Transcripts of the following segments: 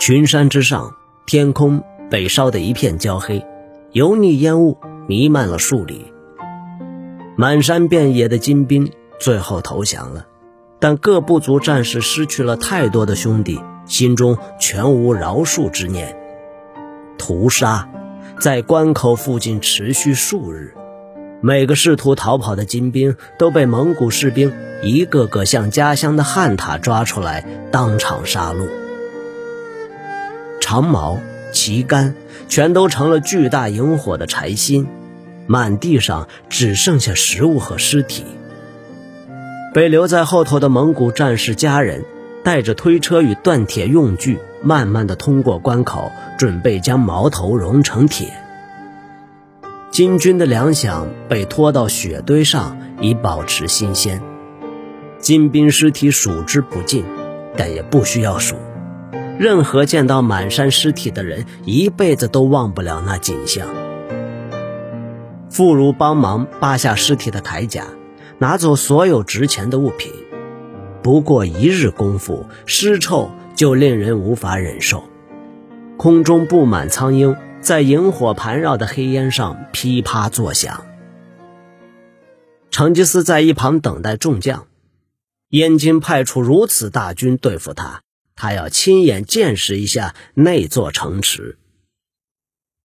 群山之上，天空被烧得一片焦黑，油腻烟雾弥漫了数里。满山遍野的金兵最后投降了，但各部族战士失去了太多的兄弟，心中全无饶恕之念。屠杀在关口附近持续数日，每个试图逃跑的金兵都被蒙古士兵一个个向家乡的旱獭抓出来当场杀戮。长矛、旗杆全都成了巨大萤火的柴薪，满地上只剩下食物和尸体。被留在后头的蒙古战士家人带着推车与锻铁用具，慢慢的通过关口，准备将矛头熔成铁。金军的粮饷被拖到雪堆上，以保持新鲜。金兵尸体数之不尽，但也不需要数。任何见到满山尸体的人，一辈子都忘不了那景象。妇孺帮忙扒下尸体的铠甲，拿走所有值钱的物品。不过一日功夫，尸臭就令人无法忍受。空中布满苍鹰，在萤火盘绕的黑烟上噼啪作响。成吉思在一旁等待众将，燕京派出如此大军对付他。他要亲眼见识一下那座城池。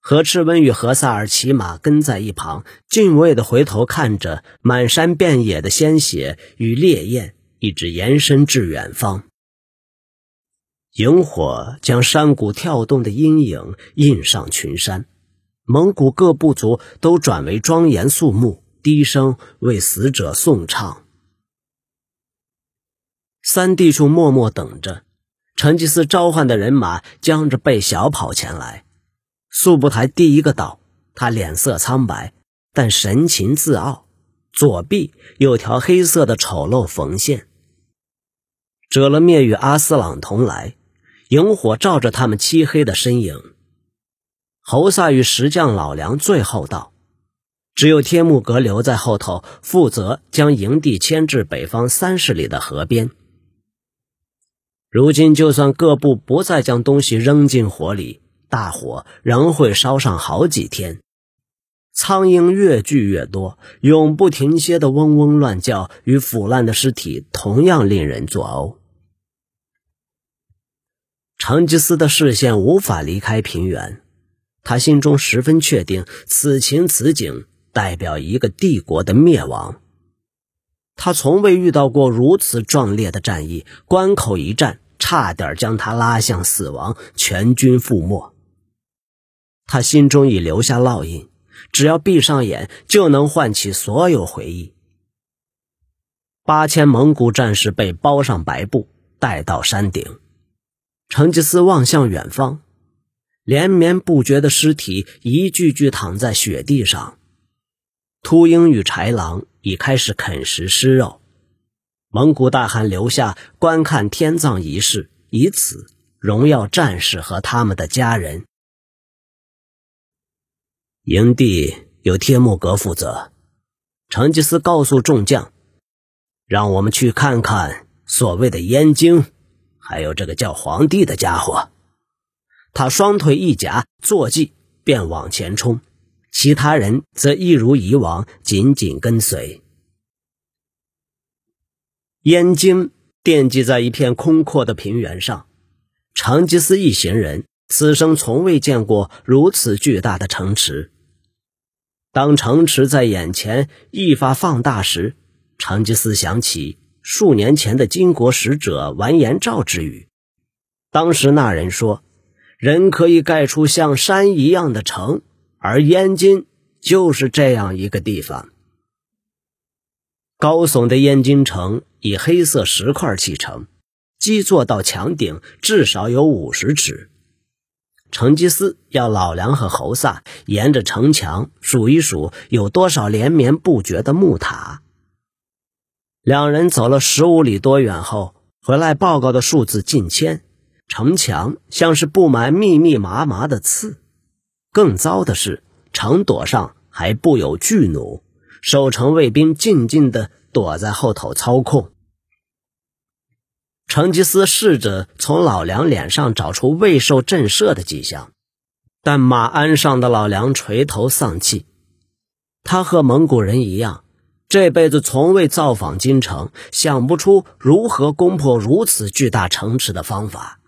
何赤温与何萨尔骑马跟在一旁，敬畏地回头看着满山遍野的鲜血与烈焰，一直延伸至远方。萤火将山谷跳动的阴影印上群山，蒙古各部族都转为庄严肃穆，低声为死者颂唱。三弟兄默默等着。成吉思召唤的人马将着背小跑前来，速不台第一个到，他脸色苍白，但神情自傲，左臂有条黑色的丑陋缝线。哲勒灭与阿斯朗同来，萤火照着他们漆黑的身影。侯萨与石匠老梁最后到，只有天木格留在后头，负责将营地迁至北方三十里的河边。如今，就算各部不再将东西扔进火里，大火仍会烧上好几天。苍蝇越聚越多，永不停歇的嗡嗡乱叫，与腐烂的尸体同样令人作呕。成吉思的视线无法离开平原，他心中十分确定，此情此景代表一个帝国的灭亡。他从未遇到过如此壮烈的战役，关口一战。差点将他拉向死亡，全军覆没。他心中已留下烙印，只要闭上眼，就能唤起所有回忆。八千蒙古战士被包上白布，带到山顶。成吉思望向远方，连绵不绝的尸体一具具躺在雪地上，秃鹰与豺狼已开始啃食尸肉。蒙古大汗留下观看天葬仪式，以此荣耀战士和他们的家人。营地由天木阁负责。成吉思告诉众将：“让我们去看看所谓的燕京，还有这个叫皇帝的家伙。”他双腿一夹，坐骑便往前冲，其他人则一如以往紧紧跟随。燕京奠基在一片空阔的平原上，成吉思一行人此生从未见过如此巨大的城池。当城池在眼前一发放大时，成吉思想起数年前的金国使者完颜肇之语。当时那人说：“人可以盖出像山一样的城，而燕京就是这样一个地方。”高耸的燕京城以黑色石块砌成，基座到墙顶至少有五十尺。成吉思要老梁和侯萨沿着城墙数一数有多少连绵不绝的木塔。两人走了十五里多远后，回来报告的数字近千，城墙像是布满密密麻麻的刺。更糟的是，城垛上还布有巨弩。守城卫兵静静地躲在后头操控。成吉思试着从老梁脸上找出未受震慑的迹象，但马鞍上的老梁垂头丧气。他和蒙古人一样，这辈子从未造访京城，想不出如何攻破如此巨大城池的方法。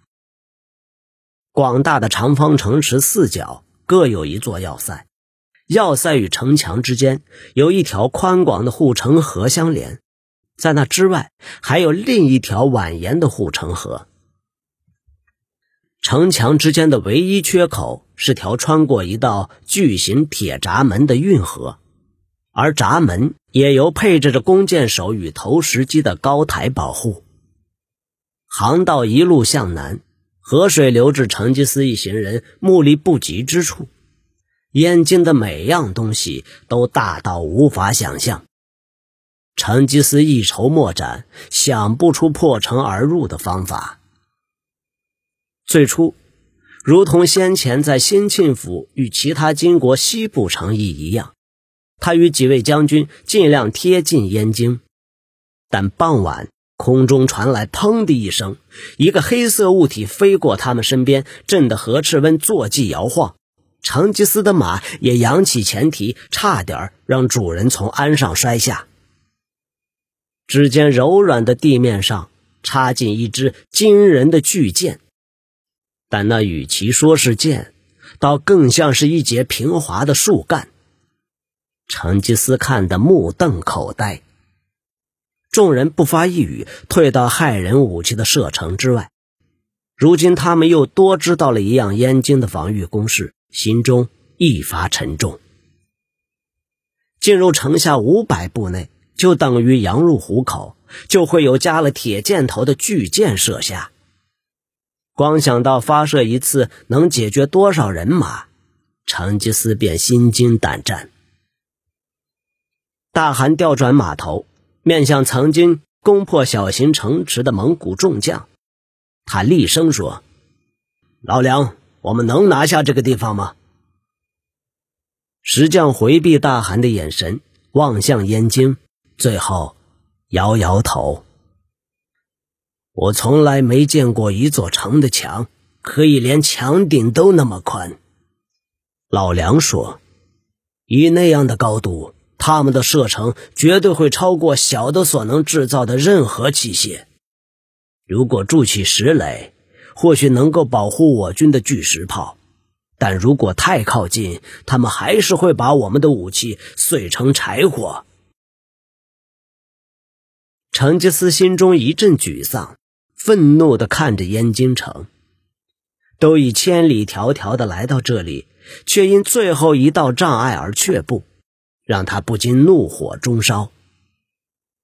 广大的长方城池四角各有一座要塞，要塞与城墙之间有一条宽广的护城河相连。在那之外，还有另一条蜿蜒的护城河。城墙之间的唯一缺口是条穿过一道巨型铁闸门的运河，而闸门也由配置着弓箭手与投石机的高台保护。航道一路向南，河水流至成吉思一行人目力不及之处，燕京的每样东西都大到无法想象。成吉思一筹莫展，想不出破城而入的方法。最初，如同先前在兴庆府与其他金国西部城邑一样，他与几位将军尽量贴近燕京。但傍晚，空中传来“砰”的一声，一个黑色物体飞过他们身边，震得何赤温坐骑摇晃，成吉思的马也扬起前蹄，差点让主人从鞍上摔下。只见柔软的地面上插进一支惊人的巨剑，但那与其说是剑，倒更像是一截平滑的树干。成吉思看得目瞪口呆，众人不发一语，退到骇人武器的射程之外。如今他们又多知道了一样燕京的防御工事，心中一发沉重。进入城下五百步内。就等于羊入虎口，就会有加了铁箭头的巨箭射下。光想到发射一次能解决多少人马，成吉思便心惊胆战。大汗调转马头，面向曾经攻破小型城池的蒙古众将，他厉声说：“老梁，我们能拿下这个地方吗？”石匠回避大汗的眼神，望向燕京。最后，摇摇头。我从来没见过一座城的墙可以连墙顶都那么宽。老梁说：“以那样的高度，他们的射程绝对会超过小的所能制造的任何器械。如果筑起石垒，或许能够保护我军的巨石炮；但如果太靠近，他们还是会把我们的武器碎成柴火。”成吉思心中一阵沮丧，愤怒地看着燕京城。都已千里迢迢地来到这里，却因最后一道障碍而却步，让他不禁怒火中烧。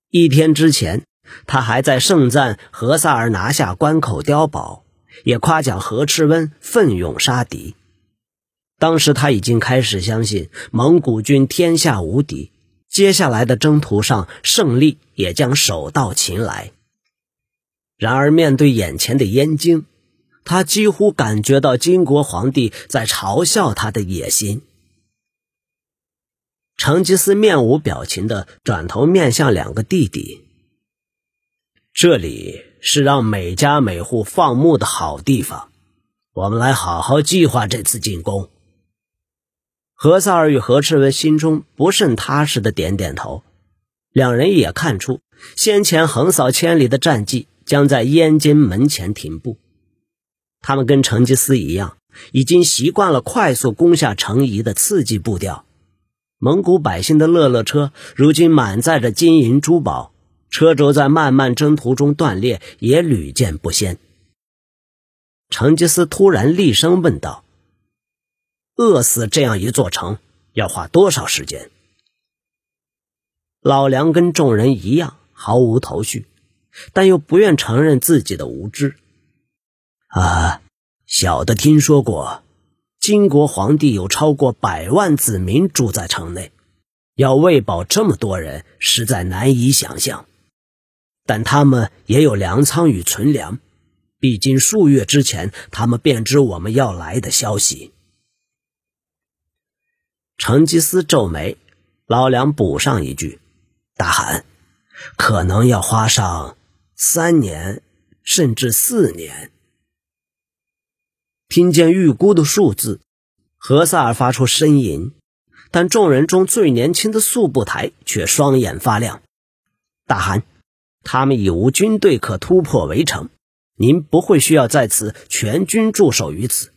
一天之前，他还在盛赞何萨尔拿下关口碉堡，也夸奖何赤温奋勇杀敌。当时他已经开始相信蒙古军天下无敌。接下来的征途上，胜利也将手到擒来。然而，面对眼前的燕京，他几乎感觉到金国皇帝在嘲笑他的野心。成吉思面无表情的转头面向两个弟弟：“这里是让每家每户放牧的好地方，我们来好好计划这次进攻。”何萨尔与何赤文心中不甚踏实的点点头，两人也看出先前横扫千里的战绩将在燕京门前停步。他们跟成吉思一样，已经习惯了快速攻下城邑的刺激步调。蒙古百姓的乐乐车如今满载着金银珠宝，车轴在漫漫征途中断裂也屡见不鲜。成吉思突然厉声问道。饿死这样一座城要花多少时间？老梁跟众人一样毫无头绪，但又不愿承认自己的无知。啊，小的听说过，金国皇帝有超过百万子民住在城内，要喂饱这么多人，实在难以想象。但他们也有粮仓与存粮，毕竟数月之前他们便知我们要来的消息。成吉思皱眉，老梁补上一句：“大汗，可能要花上三年甚至四年。听见预估的数字，何萨尔发出呻吟，但众人中最年轻的速不台却双眼发亮。大汗，他们已无军队可突破围城，您不会需要在此全军驻守于此。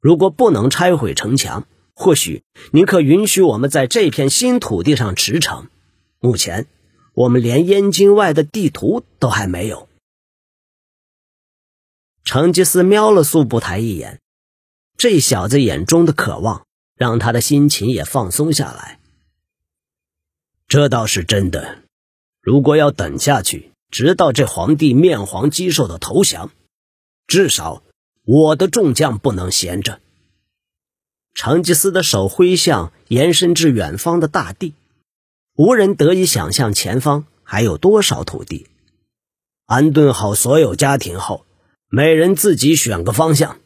如果不能拆毁城墙，或许您可允许我们在这片新土地上驰骋。目前，我们连燕京外的地图都还没有。成吉思瞄了速不台一眼，这小子眼中的渴望让他的心情也放松下来。这倒是真的。如果要等下去，直到这皇帝面黄肌瘦的投降，至少我的众将不能闲着。成吉思的手挥向延伸至远方的大地，无人得以想象前方还有多少土地。安顿好所有家庭后。每人自己选个方向，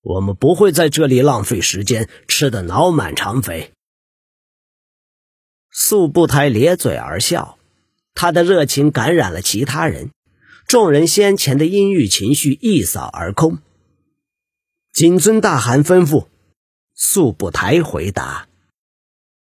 我们不会在这里浪费时间，吃得脑满肠肥。素不台咧嘴而笑，他的热情感染了其他人，众人先前的阴郁情绪一扫而空。谨遵大汗吩咐，素不台回答。